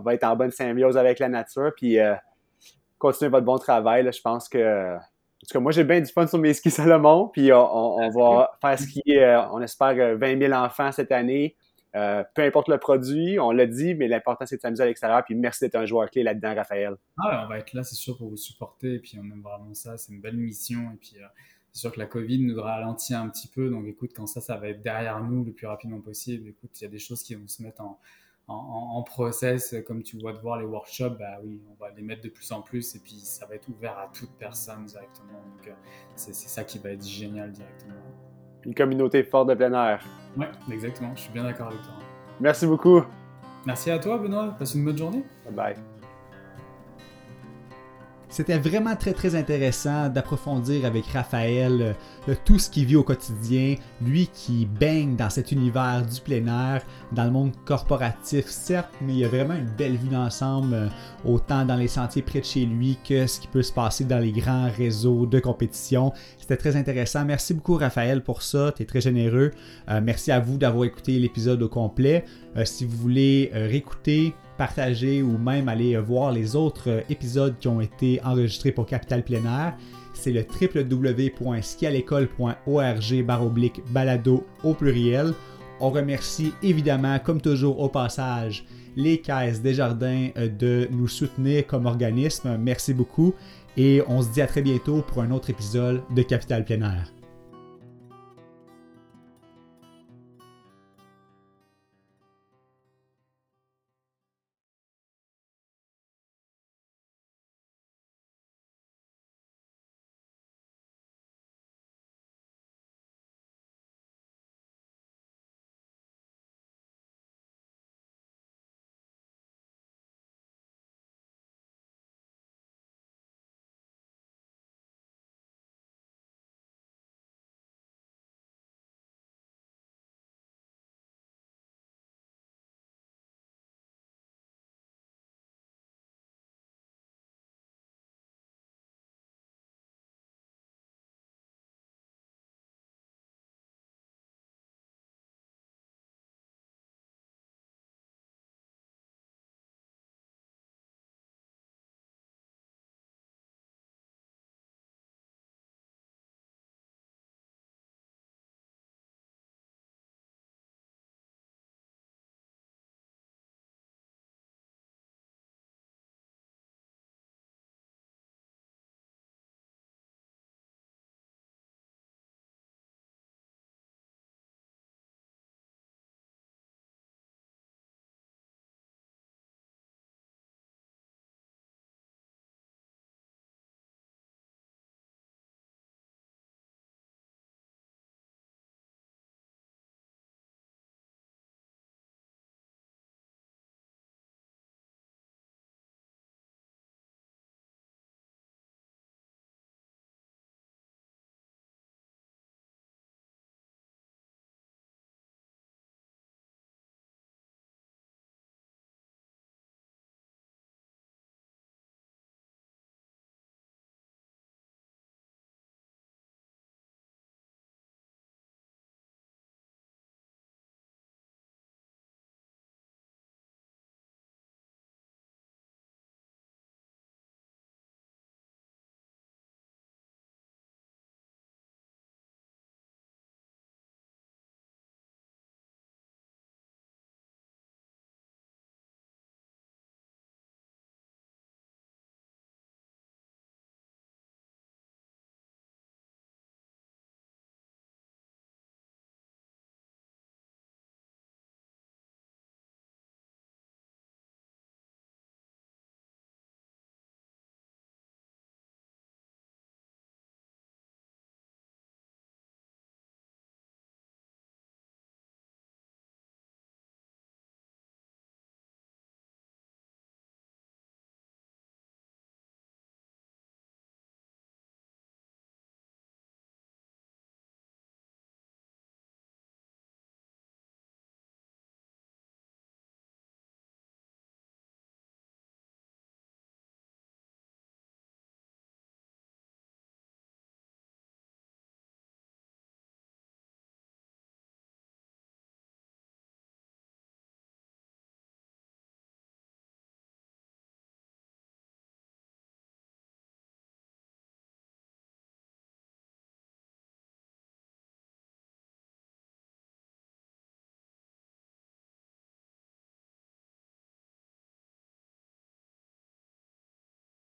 va, être en bonne symbiose avec la nature, puis euh, continuer votre bon travail. je pense que, en tout cas, moi j'ai bien du fun sur mes skis Salomon, puis on, va faire skier, euh, on espère 20 000 enfants cette année. Euh, peu importe le produit, on l'a dit, mais l'important c'est de s'amuser à l'extérieur. Puis merci d'être un joueur clé là-dedans, Raphaël. Ah on va être là, c'est sûr, pour vous supporter. Et puis on aime vraiment ça. C'est une belle mission. Et puis euh, c'est sûr que la Covid nous ralentit un petit peu. Donc écoute, quand ça, ça va être derrière nous le plus rapidement possible. Écoute, il y a des choses qui vont se mettre en, en, process, comme tu vois de voir les workshops, bah oui, on va les mettre de plus en plus et puis ça va être ouvert à toute personne directement. Donc euh, c'est ça qui va être génial directement une communauté forte de plein air. Ouais, exactement. Je suis bien d'accord avec toi. Merci beaucoup. Merci à toi, Benoît. Passe une bonne journée. Bye bye. C'était vraiment très très intéressant d'approfondir avec Raphaël euh, tout ce qu'il vit au quotidien, lui qui baigne dans cet univers du plein air, dans le monde corporatif certes, mais il y a vraiment une belle vue d'ensemble, euh, autant dans les sentiers près de chez lui que ce qui peut se passer dans les grands réseaux de compétition. C'était très intéressant. Merci beaucoup Raphaël pour ça, tu es très généreux. Euh, merci à vous d'avoir écouté l'épisode au complet. si vous voulez réécouter partager ou même aller voir les autres épisodes qui ont été enregistrés pour Capital Plein Air, c'est le www.skialécole.org baroblique balado au pluriel. On remercie évidemment, comme toujours au passage, les caisses des jardins euh, de nous soutenir comme organisme. Merci beaucoup et on se dit à très bientôt pour un autre épisode de Capital Plein.